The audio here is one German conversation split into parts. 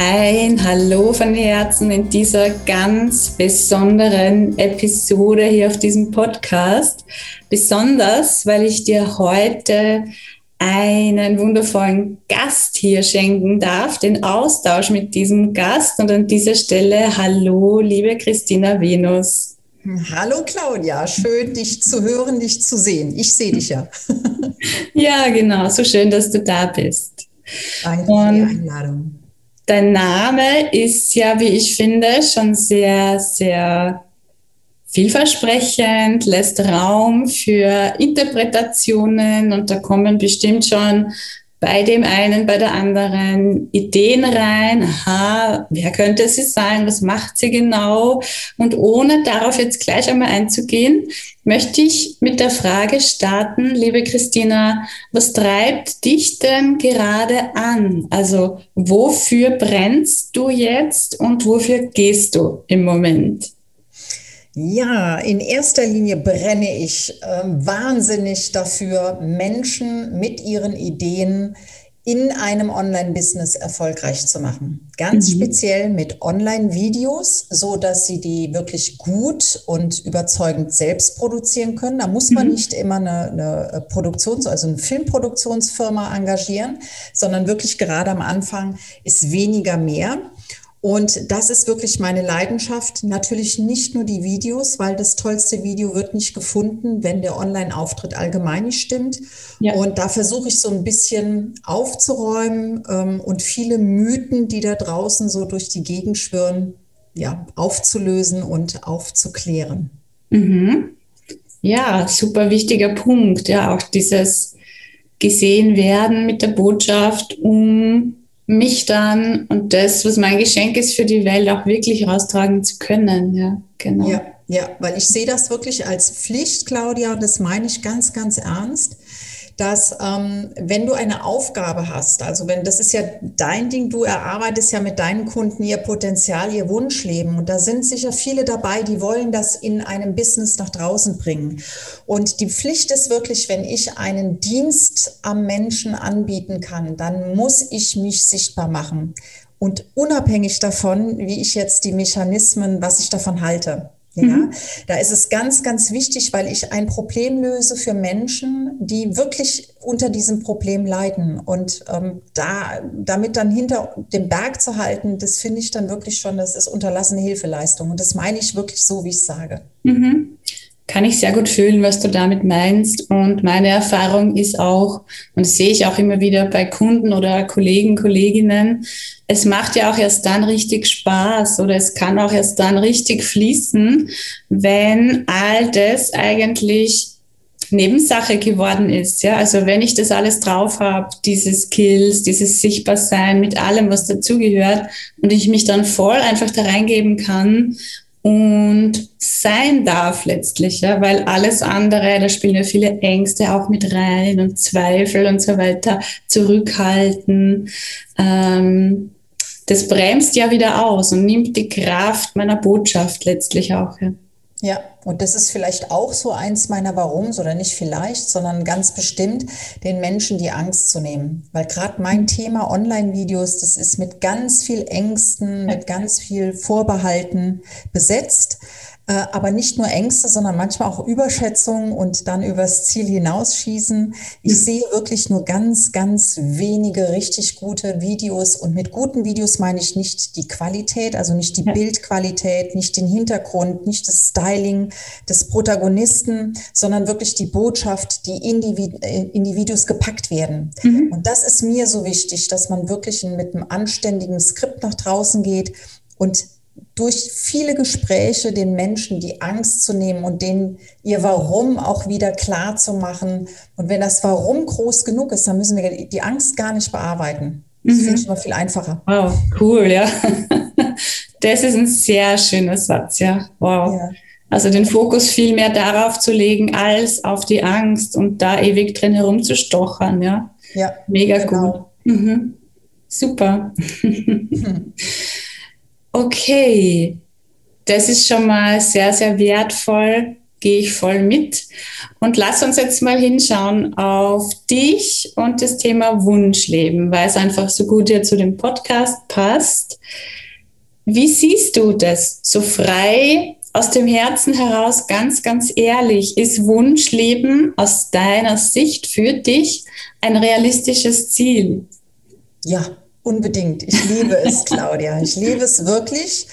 ein Hallo von Herzen in dieser ganz besonderen Episode hier auf diesem Podcast. Besonders, weil ich dir heute einen wundervollen Gast hier schenken darf, den Austausch mit diesem Gast. Und an dieser Stelle Hallo, liebe Christina Venus. Hallo Claudia, schön dich zu hören, dich zu sehen. Ich sehe dich ja. ja, genau, so schön, dass du da bist. Danke für die Einladung. Dein Name ist ja, wie ich finde, schon sehr, sehr vielversprechend, lässt Raum für Interpretationen und da kommen bestimmt schon bei dem einen, bei der anderen Ideen rein. Aha, wer könnte sie sein? Was macht sie genau? Und ohne darauf jetzt gleich einmal einzugehen, möchte ich mit der Frage starten, liebe Christina, was treibt dich denn gerade an? Also wofür brennst du jetzt und wofür gehst du im Moment? Ja, in erster Linie brenne ich äh, wahnsinnig dafür, Menschen mit ihren Ideen in einem Online-Business erfolgreich zu machen. Ganz mhm. speziell mit Online-Videos, so dass sie die wirklich gut und überzeugend selbst produzieren können. Da muss man mhm. nicht immer eine, eine Produktions-, also eine Filmproduktionsfirma engagieren, sondern wirklich gerade am Anfang ist weniger mehr. Und das ist wirklich meine Leidenschaft. Natürlich nicht nur die Videos, weil das tollste Video wird nicht gefunden, wenn der Online-Auftritt allgemein nicht stimmt. Ja. Und da versuche ich so ein bisschen aufzuräumen ähm, und viele Mythen, die da draußen so durch die Gegend schwirren, ja, aufzulösen und aufzuklären. Mhm. Ja, super wichtiger Punkt. Ja, auch dieses gesehen werden mit der Botschaft, um mich dann und das, was mein Geschenk ist für die Welt, auch wirklich raustragen zu können. Ja, genau. Ja, ja, weil ich sehe das wirklich als Pflicht, Claudia, und das meine ich ganz, ganz ernst dass ähm, wenn du eine Aufgabe hast, also wenn das ist ja dein Ding, du erarbeitest ja mit deinen Kunden ihr Potenzial, ihr Wunschleben und da sind sicher viele dabei, die wollen das in einem Business nach draußen bringen. Und die Pflicht ist wirklich, wenn ich einen Dienst am Menschen anbieten kann, dann muss ich mich sichtbar machen. Und unabhängig davon, wie ich jetzt die Mechanismen, was ich davon halte. Ja, mhm. da ist es ganz, ganz wichtig, weil ich ein Problem löse für Menschen, die wirklich unter diesem Problem leiden. Und ähm, da, damit dann hinter dem Berg zu halten, das finde ich dann wirklich schon, das ist unterlassene Hilfeleistung. Und das meine ich wirklich so, wie ich sage. Mhm kann ich sehr gut fühlen, was du damit meinst. Und meine Erfahrung ist auch, und sehe ich auch immer wieder bei Kunden oder Kollegen, Kolleginnen, es macht ja auch erst dann richtig Spaß oder es kann auch erst dann richtig fließen, wenn all das eigentlich Nebensache geworden ist. Ja, also wenn ich das alles drauf habe, diese Skills, dieses Sichtbarsein mit allem, was dazugehört und ich mich dann voll einfach da reingeben kann und sein darf letztlich, ja, weil alles andere, da spielen ja viele Ängste auch mit rein und Zweifel und so weiter, zurückhalten. Ähm, das bremst ja wieder aus und nimmt die Kraft meiner Botschaft letztlich auch. Ja. Ja, und das ist vielleicht auch so eins meiner Warums oder nicht vielleicht, sondern ganz bestimmt, den Menschen die Angst zu nehmen. Weil gerade mein Thema Online-Videos, das ist mit ganz viel Ängsten, mit ganz viel Vorbehalten besetzt. Äh, aber nicht nur Ängste, sondern manchmal auch Überschätzungen und dann übers Ziel hinausschießen. Ich sehe wirklich nur ganz, ganz wenige richtig gute Videos und mit guten Videos meine ich nicht die Qualität, also nicht die. Bildqualität, nicht den Hintergrund, nicht das Styling des Protagonisten, sondern wirklich die Botschaft, die in die, äh, Videos gepackt werden. Mhm. Und das ist mir so wichtig, dass man wirklich mit einem anständigen Skript nach draußen geht und durch viele Gespräche den Menschen die Angst zu nehmen und denen ihr Warum auch wieder klar zu machen. Und wenn das Warum groß genug ist, dann müssen wir die Angst gar nicht bearbeiten. Das mhm. finde ich immer viel einfacher. Wow, cool, ja. Das ist ein sehr schöner Satz, ja. Wow. Ja. Also den Fokus viel mehr darauf zu legen, als auf die Angst und da ewig drin herumzustochern, ja. Ja. Mega genau. gut. Mhm. Super. okay. Das ist schon mal sehr, sehr wertvoll. Gehe ich voll mit. Und lass uns jetzt mal hinschauen auf dich und das Thema Wunschleben, weil es einfach so gut hier zu dem Podcast passt. Wie siehst du das? So frei aus dem Herzen heraus, ganz, ganz ehrlich, ist Wunschleben aus deiner Sicht für dich ein realistisches Ziel? Ja, unbedingt. Ich liebe es, Claudia. Ich liebe es wirklich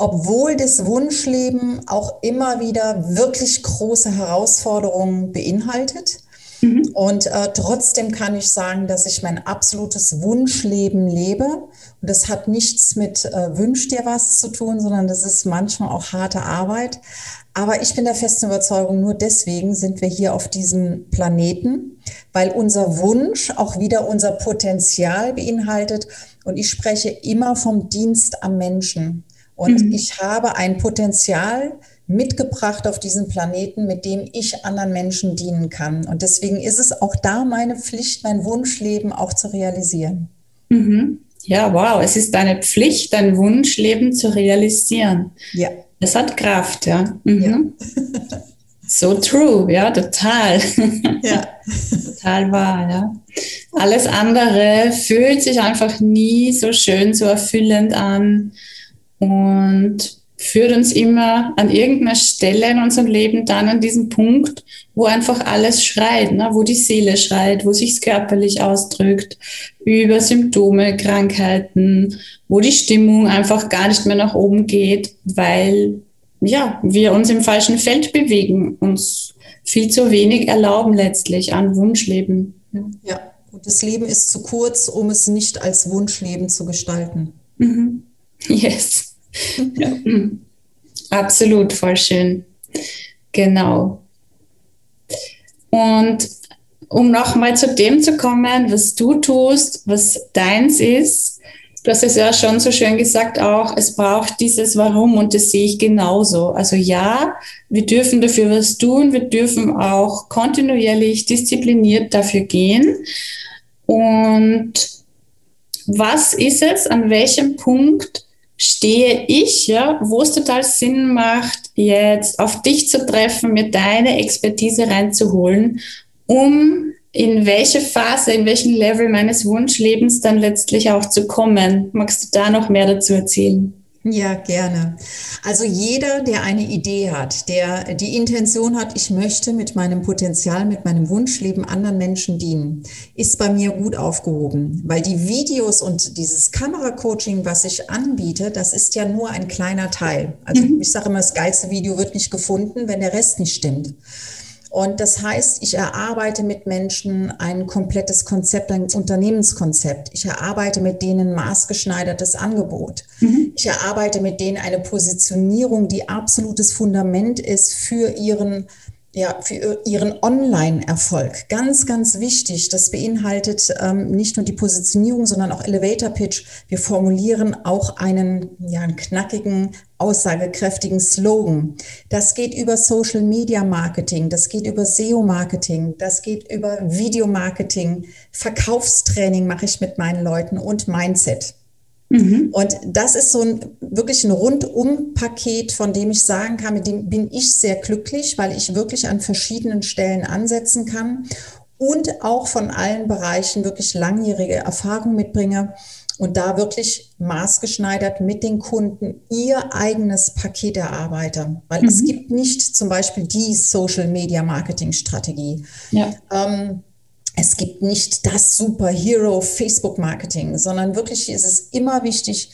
obwohl das Wunschleben auch immer wieder wirklich große Herausforderungen beinhaltet. Mhm. Und äh, trotzdem kann ich sagen, dass ich mein absolutes Wunschleben lebe. Und das hat nichts mit äh, Wünsch dir was zu tun, sondern das ist manchmal auch harte Arbeit. Aber ich bin der festen Überzeugung, nur deswegen sind wir hier auf diesem Planeten, weil unser Wunsch auch wieder unser Potenzial beinhaltet. Und ich spreche immer vom Dienst am Menschen. Und mhm. ich habe ein Potenzial mitgebracht auf diesen Planeten, mit dem ich anderen Menschen dienen kann. Und deswegen ist es auch da meine Pflicht, mein Wunschleben auch zu realisieren. Mhm. Ja, wow, es ist deine Pflicht, dein Wunschleben zu realisieren. Ja. Das hat Kraft, ja. Mhm. ja. so true, ja, total. Ja. total wahr, ja. Alles andere fühlt sich einfach nie so schön, so erfüllend an und führt uns immer an irgendeiner Stelle in unserem Leben dann an diesen Punkt, wo einfach alles schreit, ne? wo die Seele schreit, wo sich's körperlich ausdrückt, über Symptome, Krankheiten, wo die Stimmung einfach gar nicht mehr nach oben geht, weil ja, wir uns im falschen Feld bewegen, uns viel zu wenig erlauben letztlich an Wunschleben. Ja, und das Leben ist zu kurz, um es nicht als Wunschleben zu gestalten. Mhm. Yes ja. Absolut, voll schön. Genau. Und um nochmal zu dem zu kommen, was du tust, was deins ist, du hast es ja schon so schön gesagt auch, es braucht dieses Warum und das sehe ich genauso. Also ja, wir dürfen dafür was tun, wir dürfen auch kontinuierlich diszipliniert dafür gehen. Und was ist es, an welchem Punkt stehe ich, ja, wo es total Sinn macht, jetzt auf dich zu treffen, mir deine Expertise reinzuholen, um in welche Phase, in welchen Level meines Wunschlebens dann letztlich auch zu kommen. Magst du da noch mehr dazu erzählen? Ja, gerne. Also jeder, der eine Idee hat, der die Intention hat, ich möchte mit meinem Potenzial, mit meinem Wunschleben anderen Menschen dienen, ist bei mir gut aufgehoben, weil die Videos und dieses Kameracoaching, was ich anbiete, das ist ja nur ein kleiner Teil. Also mhm. ich sage immer, das geilste Video wird nicht gefunden, wenn der Rest nicht stimmt. Und das heißt, ich erarbeite mit Menschen ein komplettes Konzept, ein Unternehmenskonzept. Ich erarbeite mit denen maßgeschneidertes Angebot. Mhm. Ich erarbeite mit denen eine Positionierung, die absolutes Fundament ist für ihren ja, für ihren Online-Erfolg. Ganz, ganz wichtig. Das beinhaltet ähm, nicht nur die Positionierung, sondern auch Elevator Pitch. Wir formulieren auch einen, ja, einen knackigen, aussagekräftigen Slogan. Das geht über Social Media Marketing, das geht über SEO Marketing, das geht über Video Marketing, Verkaufstraining mache ich mit meinen Leuten und Mindset. Mhm. Und das ist so ein wirklich ein Rundum-Paket, von dem ich sagen kann, mit dem bin ich sehr glücklich, weil ich wirklich an verschiedenen Stellen ansetzen kann und auch von allen Bereichen wirklich langjährige Erfahrung mitbringe und da wirklich maßgeschneidert mit den Kunden ihr eigenes Paket erarbeite. Weil mhm. es gibt nicht zum Beispiel die Social Media Marketing Strategie. Ja. Ähm, es gibt nicht das Superhero Facebook Marketing, sondern wirklich ist es immer wichtig,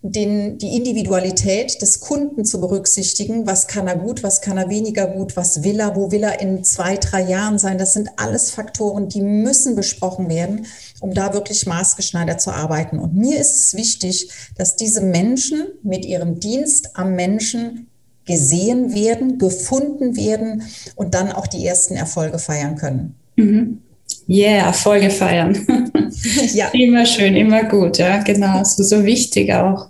den, die Individualität des Kunden zu berücksichtigen. Was kann er gut, was kann er weniger gut, was will er, wo will er in zwei, drei Jahren sein. Das sind alles Faktoren, die müssen besprochen werden, um da wirklich maßgeschneidert zu arbeiten. Und mir ist es wichtig, dass diese Menschen mit ihrem Dienst am Menschen gesehen werden, gefunden werden und dann auch die ersten Erfolge feiern können. Mhm. Yeah, Erfolge feiern. ja. Immer schön, immer gut, ja, genau. So, so wichtig auch.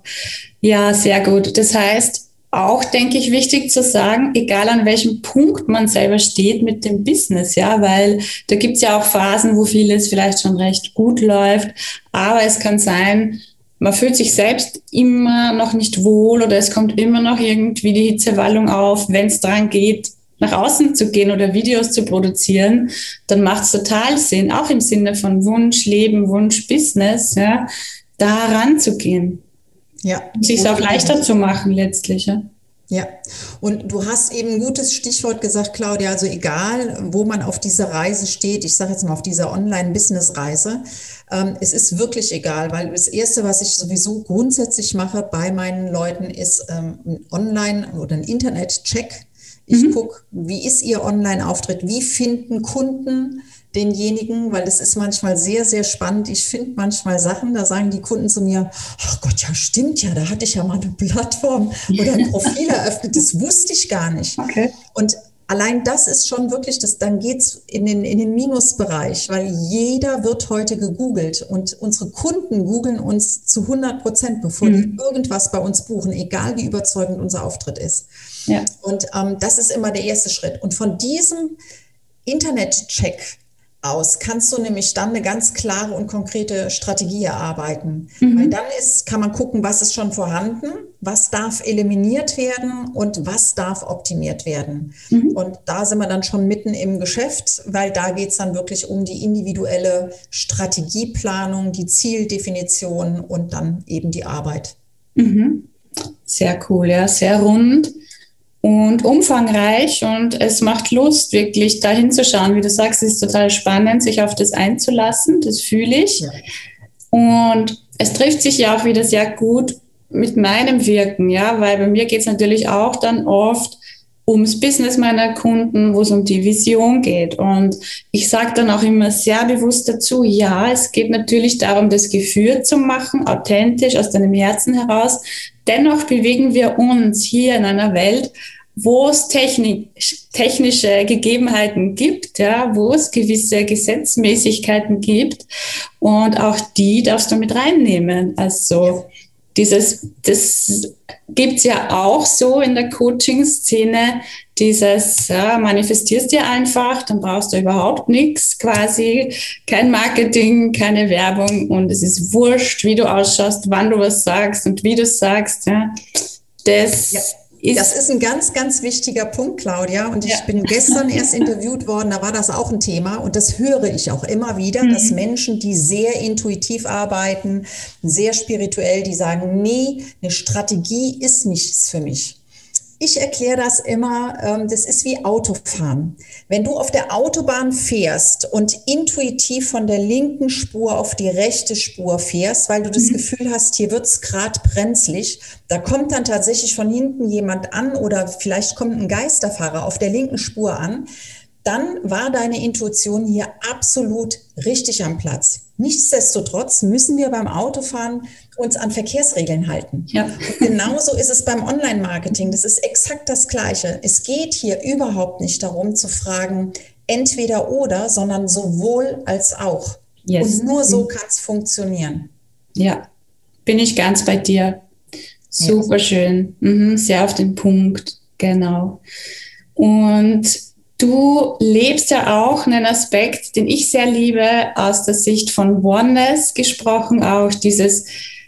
Ja, sehr gut. Das heißt, auch, denke ich, wichtig zu sagen, egal an welchem Punkt man selber steht mit dem Business, ja, weil da gibt es ja auch Phasen, wo vieles vielleicht schon recht gut läuft, aber es kann sein, man fühlt sich selbst immer noch nicht wohl oder es kommt immer noch irgendwie die Hitzewallung auf, wenn es dran geht, nach außen zu gehen oder Videos zu produzieren, dann macht es total Sinn, auch im Sinne von Wunsch, Leben, Wunsch, Business, ja, da ranzugehen. Ja. Sich auch leichter zu machen letztlich. Ja. Ja, und du hast eben ein gutes Stichwort gesagt, Claudia. Also egal, wo man auf dieser Reise steht, ich sage jetzt mal auf dieser Online-Business-Reise, ähm, es ist wirklich egal, weil das Erste, was ich sowieso grundsätzlich mache bei meinen Leuten, ist ähm, ein Online- oder ein Internet-Check. Ich mhm. gucke, wie ist Ihr Online-Auftritt? Wie finden Kunden denjenigen, weil es ist manchmal sehr, sehr spannend. Ich finde manchmal Sachen, da sagen die Kunden zu mir, ach Gott, ja stimmt ja, da hatte ich ja mal eine Plattform oder ein Profil eröffnet, das wusste ich gar nicht. Okay. Und allein das ist schon wirklich, das, dann geht's in den, in den Minusbereich, weil jeder wird heute gegoogelt und unsere Kunden googeln uns zu 100 Prozent, bevor mhm. die irgendwas bei uns buchen, egal wie überzeugend unser Auftritt ist. Ja. Und ähm, das ist immer der erste Schritt. Und von diesem Internet-Check aus, kannst du nämlich dann eine ganz klare und konkrete Strategie erarbeiten. Mhm. Weil dann ist, kann man gucken, was ist schon vorhanden, was darf eliminiert werden und was darf optimiert werden. Mhm. Und da sind wir dann schon mitten im Geschäft, weil da geht es dann wirklich um die individuelle Strategieplanung, die Zieldefinition und dann eben die Arbeit. Mhm. Sehr cool, ja, sehr rund und umfangreich und es macht Lust, wirklich da hinzuschauen. Wie du sagst, es ist total spannend, sich auf das einzulassen. Das fühle ich. Ja. Und es trifft sich ja auch wieder sehr gut mit meinem Wirken, ja, weil bei mir geht es natürlich auch dann oft ums Business meiner Kunden, wo es um die Vision geht. Und ich sage dann auch immer sehr bewusst dazu, ja, es geht natürlich darum, das geführt zu machen, authentisch aus deinem Herzen heraus. Dennoch bewegen wir uns hier in einer Welt, wo es technisch, technische Gegebenheiten gibt, ja, wo es gewisse Gesetzmäßigkeiten gibt und auch die darfst du mit reinnehmen. Also dieses, das gibt's ja auch so in der Coaching-Szene, dieses, ja, manifestierst dir einfach, dann brauchst du überhaupt nichts, quasi. Kein Marketing, keine Werbung und es ist wurscht, wie du ausschaust, wann du was sagst und wie du sagst, ja. Das ja ist das ist ein ganz, ganz wichtiger Punkt, Claudia. Und ich ja. bin gestern erst interviewt worden, da war das auch ein Thema. Und das höre ich auch immer wieder, mhm. dass Menschen, die sehr intuitiv arbeiten, sehr spirituell, die sagen, nee, eine Strategie ist nichts für mich. Ich erkläre das immer, ähm, das ist wie Autofahren. Wenn du auf der Autobahn fährst und intuitiv von der linken Spur auf die rechte Spur fährst, weil du das mhm. Gefühl hast, hier wird es gerade brenzlig, da kommt dann tatsächlich von hinten jemand an oder vielleicht kommt ein Geisterfahrer auf der linken Spur an, dann war deine Intuition hier absolut richtig am Platz. Nichtsdestotrotz müssen wir beim Autofahren uns an Verkehrsregeln halten. Ja. genauso ist es beim Online-Marketing. Das ist exakt das Gleiche. Es geht hier überhaupt nicht darum zu fragen, entweder oder, sondern sowohl als auch. Yes. Und nur so kann es funktionieren. Ja, bin ich ganz bei dir. Super schön. Mhm, sehr auf den Punkt. Genau. Und Du lebst ja auch einen Aspekt, den ich sehr liebe, aus der Sicht von Oneness gesprochen, auch dieses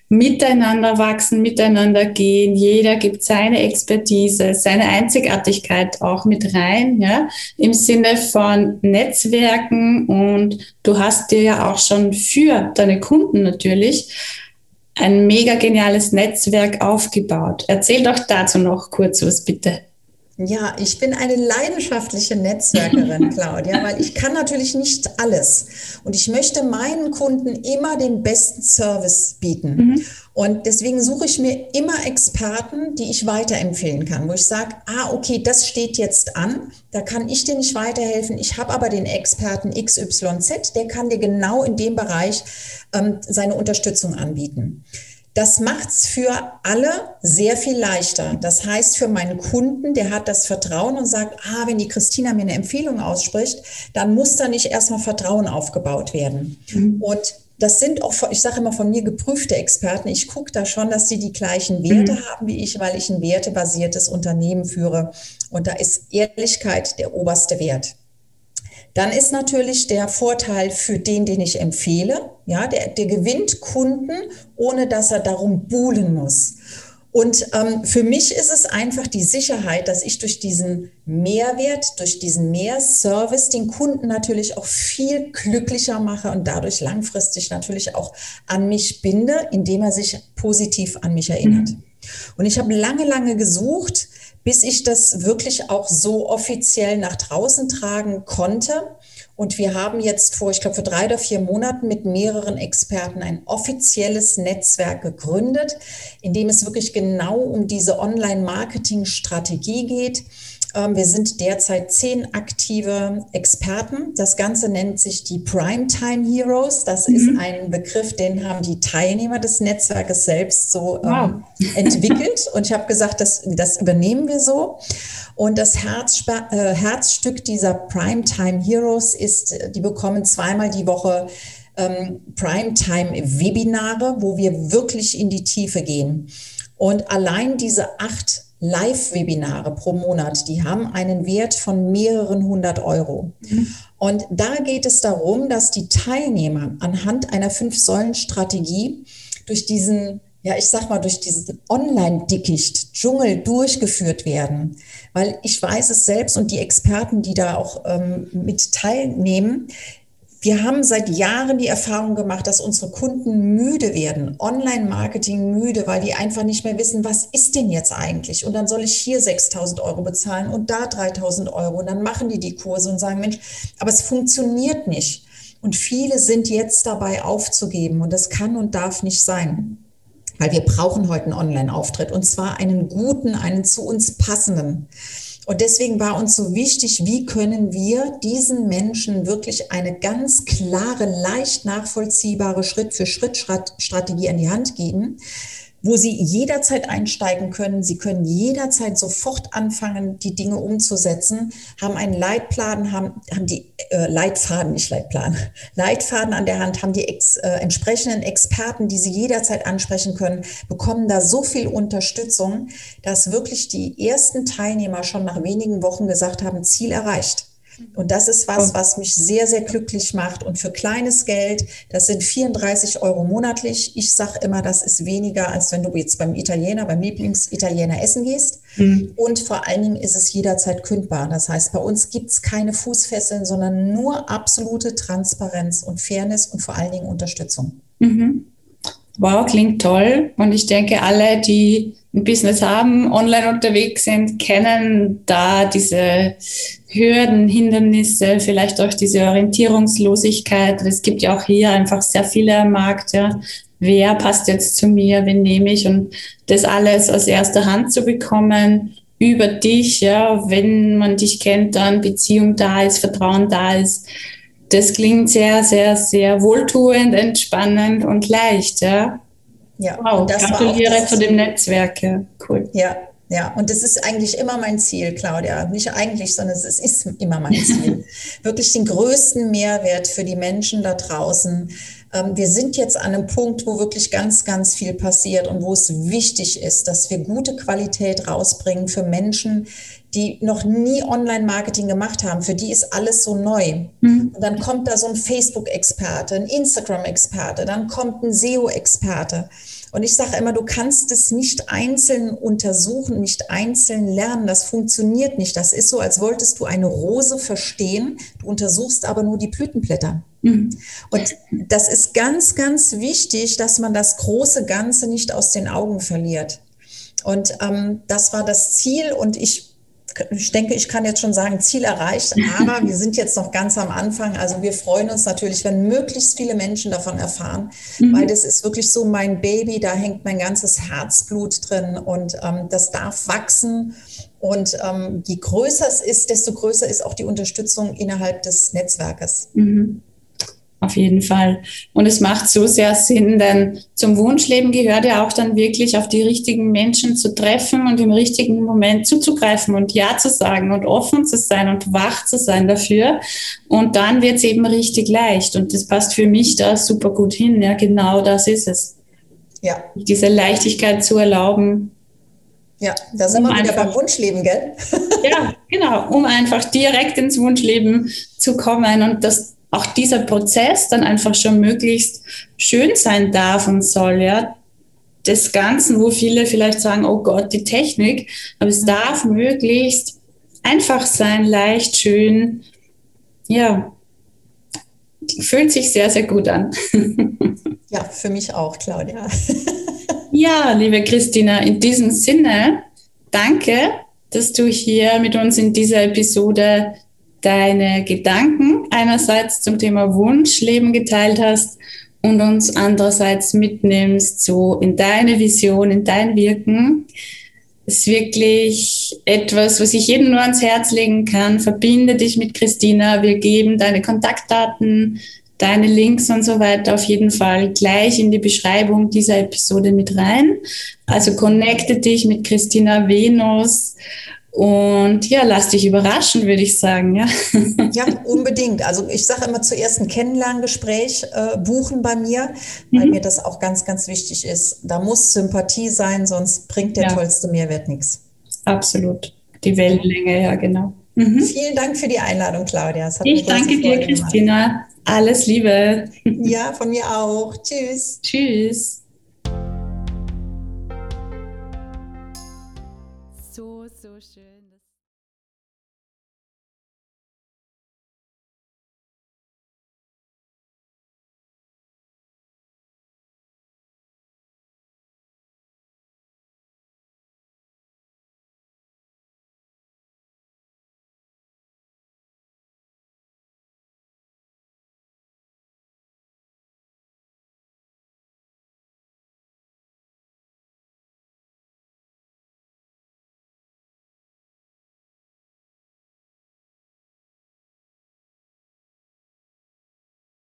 Miteinander wachsen, miteinander gehen. Jeder gibt seine Expertise, seine Einzigartigkeit auch mit rein, ja, im Sinne von Netzwerken. Und du hast dir ja auch schon für deine Kunden natürlich ein mega geniales Netzwerk aufgebaut. Erzähl doch dazu noch kurz was, bitte. Ja, ich bin eine leidenschaftliche Netzwerkerin, Claudia, weil ich kann natürlich nicht alles. Und ich möchte meinen Kunden immer den besten Service bieten. Mhm. Und deswegen suche ich mir immer Experten, die ich weiterempfehlen kann, wo ich sage, ah, okay, das steht jetzt an, da kann ich dir nicht weiterhelfen. Ich habe aber den Experten XYZ, der kann dir genau in dem Bereich ähm, seine Unterstützung anbieten. Das macht's für alle sehr viel leichter. Das heißt, für meinen Kunden, der hat das Vertrauen und sagt, ah, wenn die Christina mir eine Empfehlung ausspricht, dann muss da nicht erstmal Vertrauen aufgebaut werden. Mhm. Und das sind auch, ich sage immer von mir geprüfte Experten. Ich gucke da schon, dass sie die gleichen Werte mhm. haben wie ich, weil ich ein wertebasiertes Unternehmen führe. Und da ist Ehrlichkeit der oberste Wert. Dann ist natürlich der Vorteil für den, den ich empfehle, ja, der, der gewinnt Kunden, ohne dass er darum buhlen muss. Und ähm, für mich ist es einfach die Sicherheit, dass ich durch diesen Mehrwert, durch diesen Mehrservice den Kunden natürlich auch viel glücklicher mache und dadurch langfristig natürlich auch an mich binde, indem er sich positiv an mich erinnert. Mhm. Und ich habe lange, lange gesucht, bis ich das wirklich auch so offiziell nach draußen tragen konnte. Und wir haben jetzt vor, ich glaube, vor drei oder vier Monaten mit mehreren Experten ein offizielles Netzwerk gegründet, in dem es wirklich genau um diese Online-Marketing-Strategie geht. Ähm, wir sind derzeit zehn aktive Experten. Das Ganze nennt sich die Primetime Heroes. Das mhm. ist ein Begriff, den haben die Teilnehmer des Netzwerkes selbst so ähm, wow. entwickelt. Und ich habe gesagt, das, das übernehmen wir so. Und das Herz, äh, Herzstück dieser Primetime Heroes ist, die bekommen zweimal die Woche ähm, Primetime-Webinare, wo wir wirklich in die Tiefe gehen. Und allein diese acht Live-Webinare pro Monat, die haben einen Wert von mehreren hundert Euro. Mhm. Und da geht es darum, dass die Teilnehmer anhand einer Fünf-Säulen-Strategie durch diesen ja, ich sag mal, durch diesen Online-Dickicht, Dschungel durchgeführt werden. Weil ich weiß es selbst und die Experten, die da auch ähm, mit teilnehmen, wir haben seit Jahren die Erfahrung gemacht, dass unsere Kunden müde werden, Online-Marketing müde, weil die einfach nicht mehr wissen, was ist denn jetzt eigentlich? Und dann soll ich hier 6000 Euro bezahlen und da 3000 Euro. Und dann machen die die Kurse und sagen, Mensch, aber es funktioniert nicht. Und viele sind jetzt dabei aufzugeben und das kann und darf nicht sein. Weil wir brauchen heute einen Online-Auftritt und zwar einen guten, einen zu uns passenden. Und deswegen war uns so wichtig, wie können wir diesen Menschen wirklich eine ganz klare, leicht nachvollziehbare Schritt-für-Schritt-Strategie an die Hand geben, wo Sie jederzeit einsteigen können. Sie können jederzeit sofort anfangen, die Dinge umzusetzen, haben einen Leitplan, haben, haben die äh, Leitfaden, nicht Leitplan, Leitfaden an der Hand, haben die ex, äh, entsprechenden Experten, die Sie jederzeit ansprechen können, bekommen da so viel Unterstützung, dass wirklich die ersten Teilnehmer schon nach wenigen Wochen gesagt haben, Ziel erreicht. Und das ist was, was mich sehr, sehr glücklich macht. Und für kleines Geld, das sind 34 Euro monatlich. Ich sage immer, das ist weniger, als wenn du jetzt beim Italiener, beim Lieblingsitaliener essen gehst. Mhm. Und vor allen Dingen ist es jederzeit kündbar. Das heißt, bei uns gibt es keine Fußfesseln, sondern nur absolute Transparenz und Fairness und vor allen Dingen Unterstützung. Mhm. Wow, klingt toll. Und ich denke, alle, die ein Business haben, online unterwegs sind, kennen da diese Hürden, Hindernisse, vielleicht auch diese Orientierungslosigkeit. Es gibt ja auch hier einfach sehr viele am Markt, ja. Wer passt jetzt zu mir, wen nehme ich? Und das alles aus erster Hand zu bekommen über dich, ja, wenn man dich kennt, dann Beziehung da ist, Vertrauen da ist. Das klingt sehr, sehr, sehr wohltuend, entspannend und leicht, ja. Ja, wow, gratuliere zu dem Netzwerk, ja, cool. Ja, ja, und das ist eigentlich immer mein Ziel, Claudia. Nicht eigentlich, sondern es ist immer mein Ziel. Wirklich den größten Mehrwert für die Menschen da draußen. Ähm, wir sind jetzt an einem Punkt, wo wirklich ganz, ganz viel passiert und wo es wichtig ist, dass wir gute Qualität rausbringen für Menschen, die noch nie Online-Marketing gemacht haben. Für die ist alles so neu. Mhm. Und dann kommt da so ein Facebook-Experte, ein Instagram-Experte, dann kommt ein SEO-Experte. Und ich sage immer, du kannst es nicht einzeln untersuchen, nicht einzeln lernen. Das funktioniert nicht. Das ist so, als wolltest du eine Rose verstehen. Du untersuchst aber nur die Blütenblätter. Mhm. Und das ist ganz, ganz wichtig, dass man das große Ganze nicht aus den Augen verliert. Und ähm, das war das Ziel. Und ich ich denke, ich kann jetzt schon sagen, Ziel erreicht, aber wir sind jetzt noch ganz am Anfang. Also wir freuen uns natürlich, wenn möglichst viele Menschen davon erfahren, mhm. weil das ist wirklich so mein Baby, da hängt mein ganzes Herzblut drin und ähm, das darf wachsen. Und ähm, je größer es ist, desto größer ist auch die Unterstützung innerhalb des Netzwerkes. Mhm. Auf jeden Fall. Und es macht so sehr Sinn, denn zum Wunschleben gehört ja auch dann wirklich auf die richtigen Menschen zu treffen und im richtigen Moment zuzugreifen und Ja zu sagen und offen zu sein und wach zu sein dafür. Und dann wird es eben richtig leicht. Und das passt für mich da super gut hin. Ja, genau das ist es. Ja. Diese Leichtigkeit zu erlauben. Ja, da sind um wir wieder beim Wunschleben, gell? ja, genau, um einfach direkt ins Wunschleben zu kommen und das auch dieser Prozess dann einfach schon möglichst schön sein darf und soll, ja. Des Ganzen, wo viele vielleicht sagen, oh Gott, die Technik, aber es darf möglichst einfach sein, leicht, schön, ja, fühlt sich sehr, sehr gut an. ja, für mich auch, Claudia. ja, liebe Christina, in diesem Sinne, danke, dass du hier mit uns in dieser Episode deine Gedanken einerseits zum Thema Wunschleben geteilt hast und uns andererseits mitnimmst so in deine Vision, in dein Wirken. Das ist wirklich etwas, was ich jedem nur ans Herz legen kann. Verbinde dich mit Christina. Wir geben deine Kontaktdaten, deine Links und so weiter auf jeden Fall gleich in die Beschreibung dieser Episode mit rein. Also connecte dich mit Christina Venus und ja, lass dich überraschen, würde ich sagen. Ja, ja unbedingt. Also ich sage immer zuerst ein Kennenlerngespräch äh, buchen bei mir, weil mhm. mir das auch ganz, ganz wichtig ist. Da muss Sympathie sein, sonst bringt der ja. tollste Mehrwert nichts. Absolut. Die Wellenlänge, ja, genau. Mhm. Vielen Dank für die Einladung, Claudia. ich danke dir, Christina. Alles Liebe. Ja, von mir auch. Tschüss. Tschüss. So schön.